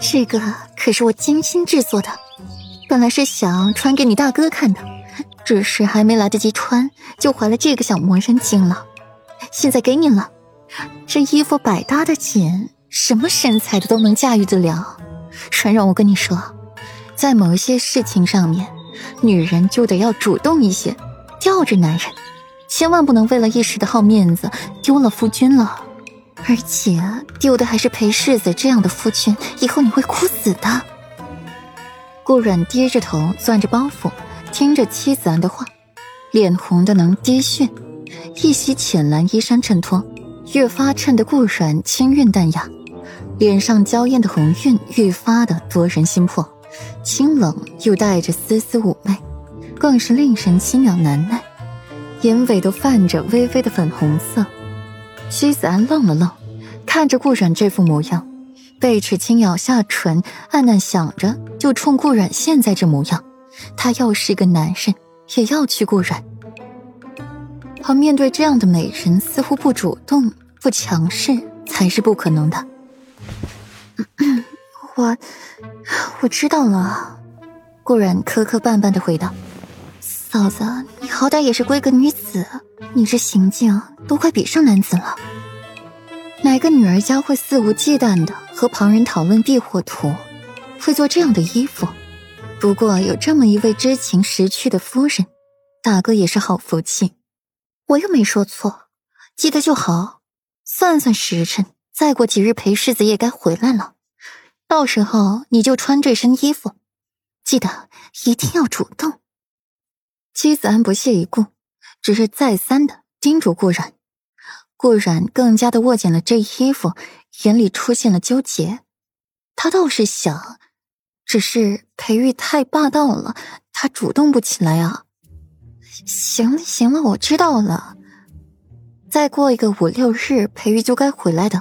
这个可是我精心制作的，本来是想穿给你大哥看的，只是还没来得及穿，就怀了这个小魔人精了。现在给你了，这衣服百搭的紧，什么身材的都能驾驭得了。传让我跟你说，在某一些事情上面，女人就得要主动一些，吊着男人，千万不能为了一时的好面子丢了夫君了。而且丢的还是裴世子这样的夫君，以后你会哭死的。顾阮低着头，攥着包袱，听着妻子安的话，脸红的能滴血，一袭浅蓝衣衫衬托，越发衬得顾阮清韵淡雅，脸上娇艳的红晕愈发的夺人心魄，清冷又带着丝丝妩媚，更是令人心痒难耐，眼尾都泛着微微的粉红色。西子安愣了愣，看着顾阮这副模样，贝齿轻咬下唇，暗暗想着：就冲顾阮现在这模样，他要是一个男人，也要娶顾阮。而面对这样的美人，似乎不主动、不强势才是不可能的。我我知道了，顾阮磕磕绊绊的回道：“嫂子，你好歹也是闺阁女子。”你这行径都快比上男子了，哪个女儿家会肆无忌惮的和旁人讨论避火图，会做这样的衣服？不过有这么一位知情识趣的夫人，大哥也是好福气。我又没说错，记得就好。算算时辰，再过几日裴世子也该回来了，到时候你就穿这身衣服，记得一定要主动。妻子安不屑一顾。只是再三的叮嘱顾然，顾然更加的握紧了这衣服，眼里出现了纠结。他倒是想，只是裴玉太霸道了，他主动不起来啊。行了行了，我知道了。再过一个五六日，裴玉就该回来的，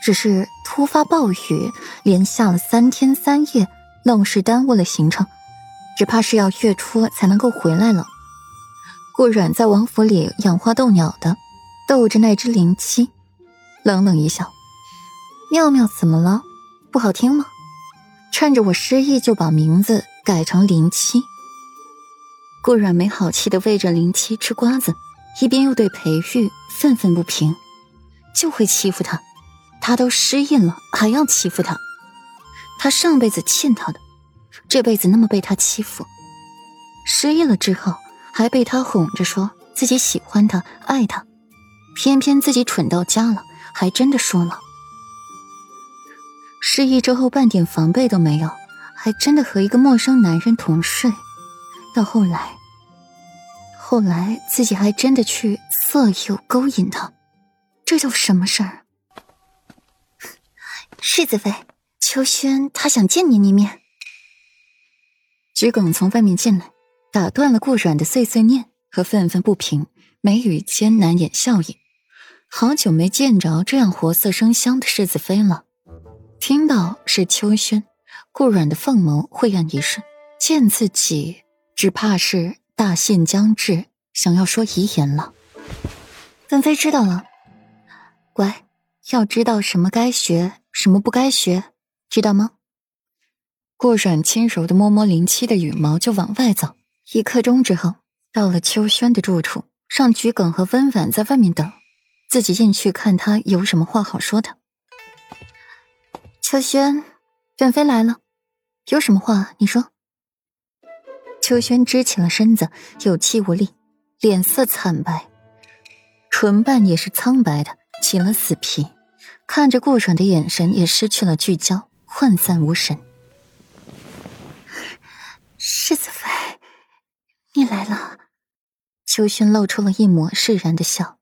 只是突发暴雨，连下了三天三夜，愣是耽误了行程，只怕是要月初才能够回来了。顾阮在王府里养花逗鸟的，逗着那只灵七，冷冷一笑：“妙妙怎么了？不好听吗？趁着我失忆就把名字改成灵七。”顾阮没好气的喂着灵七吃瓜子，一边又对裴玉愤愤不平：“就会欺负他，他都失忆了还要欺负他？他上辈子欠他的，这辈子那么被他欺负，失忆了之后。”还被他哄着说自己喜欢他、爱他，偏偏自己蠢到家了，还真的说了。失忆之后半点防备都没有，还真的和一个陌生男人同睡。到后来，后来自己还真的去色诱勾引他，这叫什么事儿？世子妃，秋轩他想见您一面。桔梗从外面进来。打断了顾软的碎碎念和愤愤不平，眉宇间难掩笑意。好久没见着这样活色生香的世子妃了。听到是秋轩，顾阮的凤眸晦暗一瞬，见自己只怕是大限将至，想要说遗言了。本妃知道了，乖，要知道什么该学，什么不该学，知道吗？顾阮轻柔的摸摸林七的羽毛，就往外走。一刻钟之后，到了秋轩的住处，让桔梗和温婉在外面等，自己进去看他有什么话好说的。秋轩，远飞来了，有什么话你说。秋轩支起了身子，有气无力，脸色惨白，唇瓣也是苍白的，起了死皮，看着顾软的眼神也失去了聚焦，涣散无神。世子妃。你来了，秋轩露出了一抹释然的笑，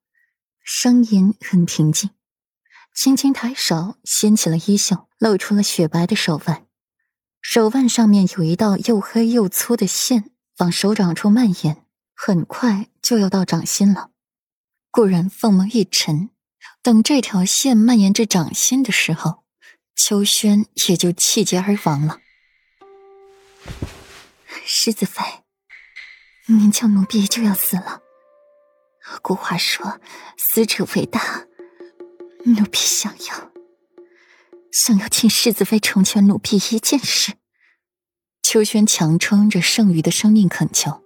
声音很平静，轻轻抬手掀起了衣袖，露出了雪白的手腕，手腕上面有一道又黑又粗的线往手掌处蔓延，很快就要到掌心了。顾然凤眸一沉，等这条线蔓延至掌心的时候，秋轩也就气绝而亡了。狮子妃。您叫奴婢就要死了。古话说：“死者为大。”奴婢想要想要请世子妃成全奴婢一件事。秋轩强撑着剩余的生命恳求。